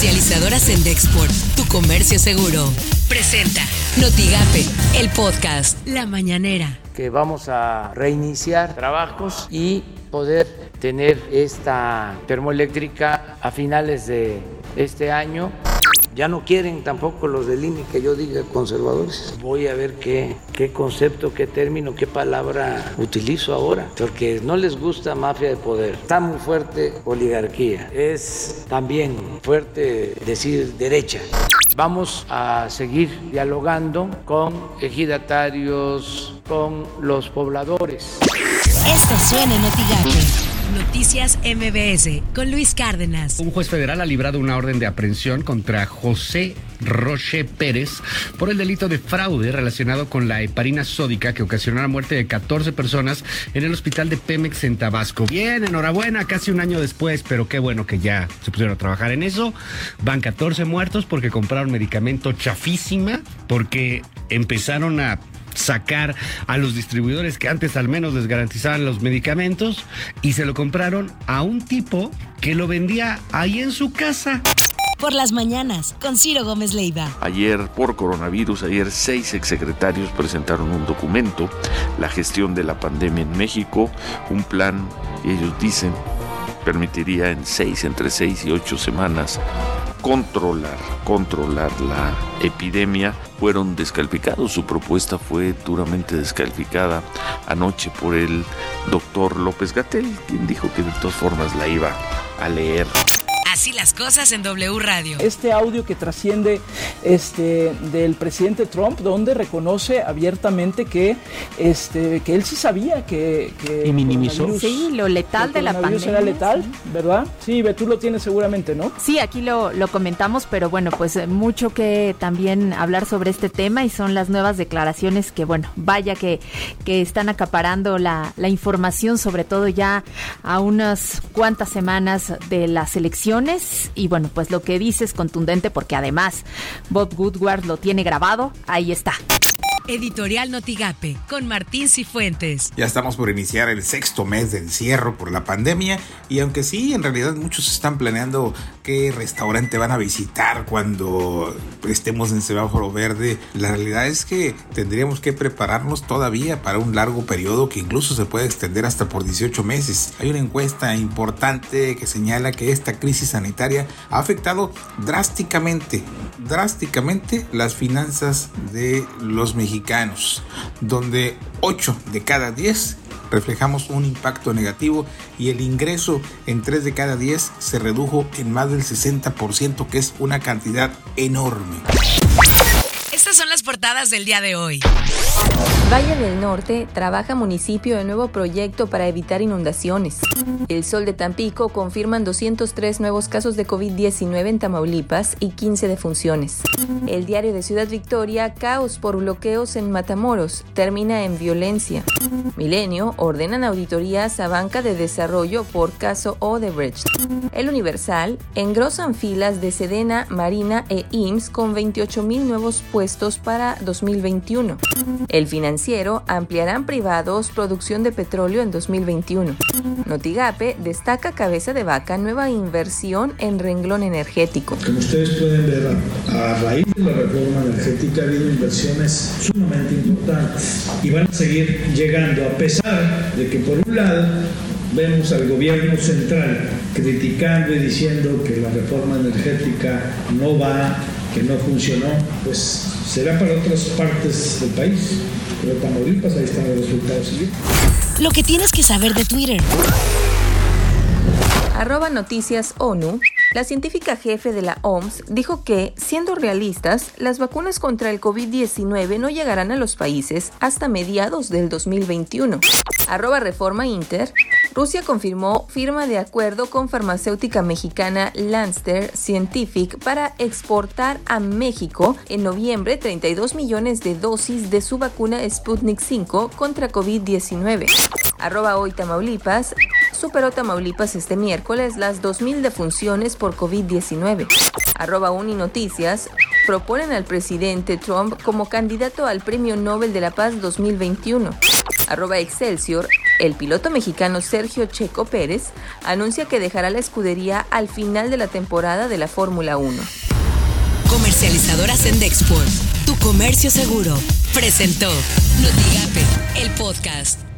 Comercializadoras en Dexport, tu comercio seguro. Presenta Notigape, el podcast La Mañanera. Que vamos a reiniciar trabajos y poder tener esta termoeléctrica a finales de este año. Ya no quieren tampoco los del INE que yo diga conservadores. Voy a ver qué, qué concepto, qué término, qué palabra utilizo ahora, porque no les gusta mafia de poder. Está muy fuerte oligarquía. Es también fuerte decir derecha. Vamos a seguir dialogando con ejidatarios, con los pobladores. Esto suena en Noticias MBS con Luis Cárdenas. Un juez federal ha librado una orden de aprehensión contra José Roche Pérez por el delito de fraude relacionado con la heparina sódica que ocasionó la muerte de 14 personas en el hospital de Pemex en Tabasco. Bien, enhorabuena, casi un año después, pero qué bueno que ya se pusieron a trabajar en eso. Van 14 muertos porque compraron medicamento chafísima, porque empezaron a sacar a los distribuidores que antes al menos les garantizaban los medicamentos y se lo compraron a un tipo que lo vendía ahí en su casa. Por las mañanas, con Ciro Gómez Leiva. Ayer, por coronavirus, ayer seis exsecretarios presentaron un documento, la gestión de la pandemia en México, un plan, y ellos dicen, permitiría en seis, entre seis y ocho semanas controlar, controlar la epidemia, fueron descalificados. Su propuesta fue duramente descalificada anoche por el doctor López Gatel, quien dijo que de todas formas la iba a leer. Así las cosas en W Radio. Este audio que trasciende este, del presidente Trump, donde reconoce abiertamente que, este, que él sí sabía que... que y minimizó. Sí, lo letal de la pandemia. era letal, ¿verdad? Sí, tú lo tienes seguramente, ¿no? Sí, aquí lo, lo comentamos, pero bueno, pues eh, mucho que también hablar sobre este tema y son las nuevas declaraciones que, bueno, vaya que, que están acaparando la, la información, sobre todo ya a unas cuantas semanas de las elecciones y bueno, pues lo que dice es contundente porque además Bob Woodward lo tiene grabado. Ahí está. Editorial Notigape con Martín Cifuentes. Ya estamos por iniciar el sexto mes de encierro por la pandemia y aunque sí, en realidad muchos están planeando restaurante van a visitar cuando estemos en semáforo verde, la realidad es que tendríamos que prepararnos todavía para un largo periodo que incluso se puede extender hasta por 18 meses. Hay una encuesta importante que señala que esta crisis sanitaria ha afectado drásticamente, drásticamente las finanzas de los mexicanos donde 8 de cada 10 reflejamos un impacto negativo y el ingreso en 3 de cada 10 se redujo en más del 60%, que es una cantidad enorme. Estas son las portadas del día de hoy. Valle del Norte trabaja municipio en nuevo proyecto para evitar inundaciones. El Sol de Tampico confirman 203 nuevos casos de COVID-19 en Tamaulipas y 15 defunciones. El diario de Ciudad Victoria, caos por bloqueos en Matamoros, termina en violencia. Milenio ordenan auditorías a banca de desarrollo por caso Odebrecht. El Universal engrosan filas de Sedena, Marina e IMSS con 28 mil nuevos puestos para 2021. El financiero ampliarán privados producción de petróleo en 2021. Notigape destaca cabeza de vaca nueva inversión en renglón energético. Como ustedes pueden ver, a raíz de la reforma energética ha habido inversiones sumamente importantes y van a seguir llegando a pesar de que por un lado vemos al gobierno central criticando y diciendo que la reforma energética no va, que no funcionó, pues será para otras partes del país. Pero Tamaulipas, ahí están los resultados Lo que tienes que saber de Twitter. Arroba Noticias ONU. La científica jefe de la OMS dijo que, siendo realistas, las vacunas contra el COVID-19 no llegarán a los países hasta mediados del 2021. Arroba Reforma Inter. Rusia confirmó firma de acuerdo con farmacéutica mexicana Lanster Scientific para exportar a México en noviembre 32 millones de dosis de su vacuna Sputnik 5 contra COVID-19. Arroba hoy Tamaulipas. Superó Tamaulipas este miércoles las 2.000 defunciones por COVID-19. Arroba Uninoticias proponen al presidente Trump como candidato al Premio Nobel de la Paz 2021. Arroba Excelsior El piloto mexicano Sergio Checo Pérez anuncia que dejará la escudería al final de la temporada de la Fórmula 1. Comercializadora Sendexport, tu comercio seguro, presentó Notigape, el podcast.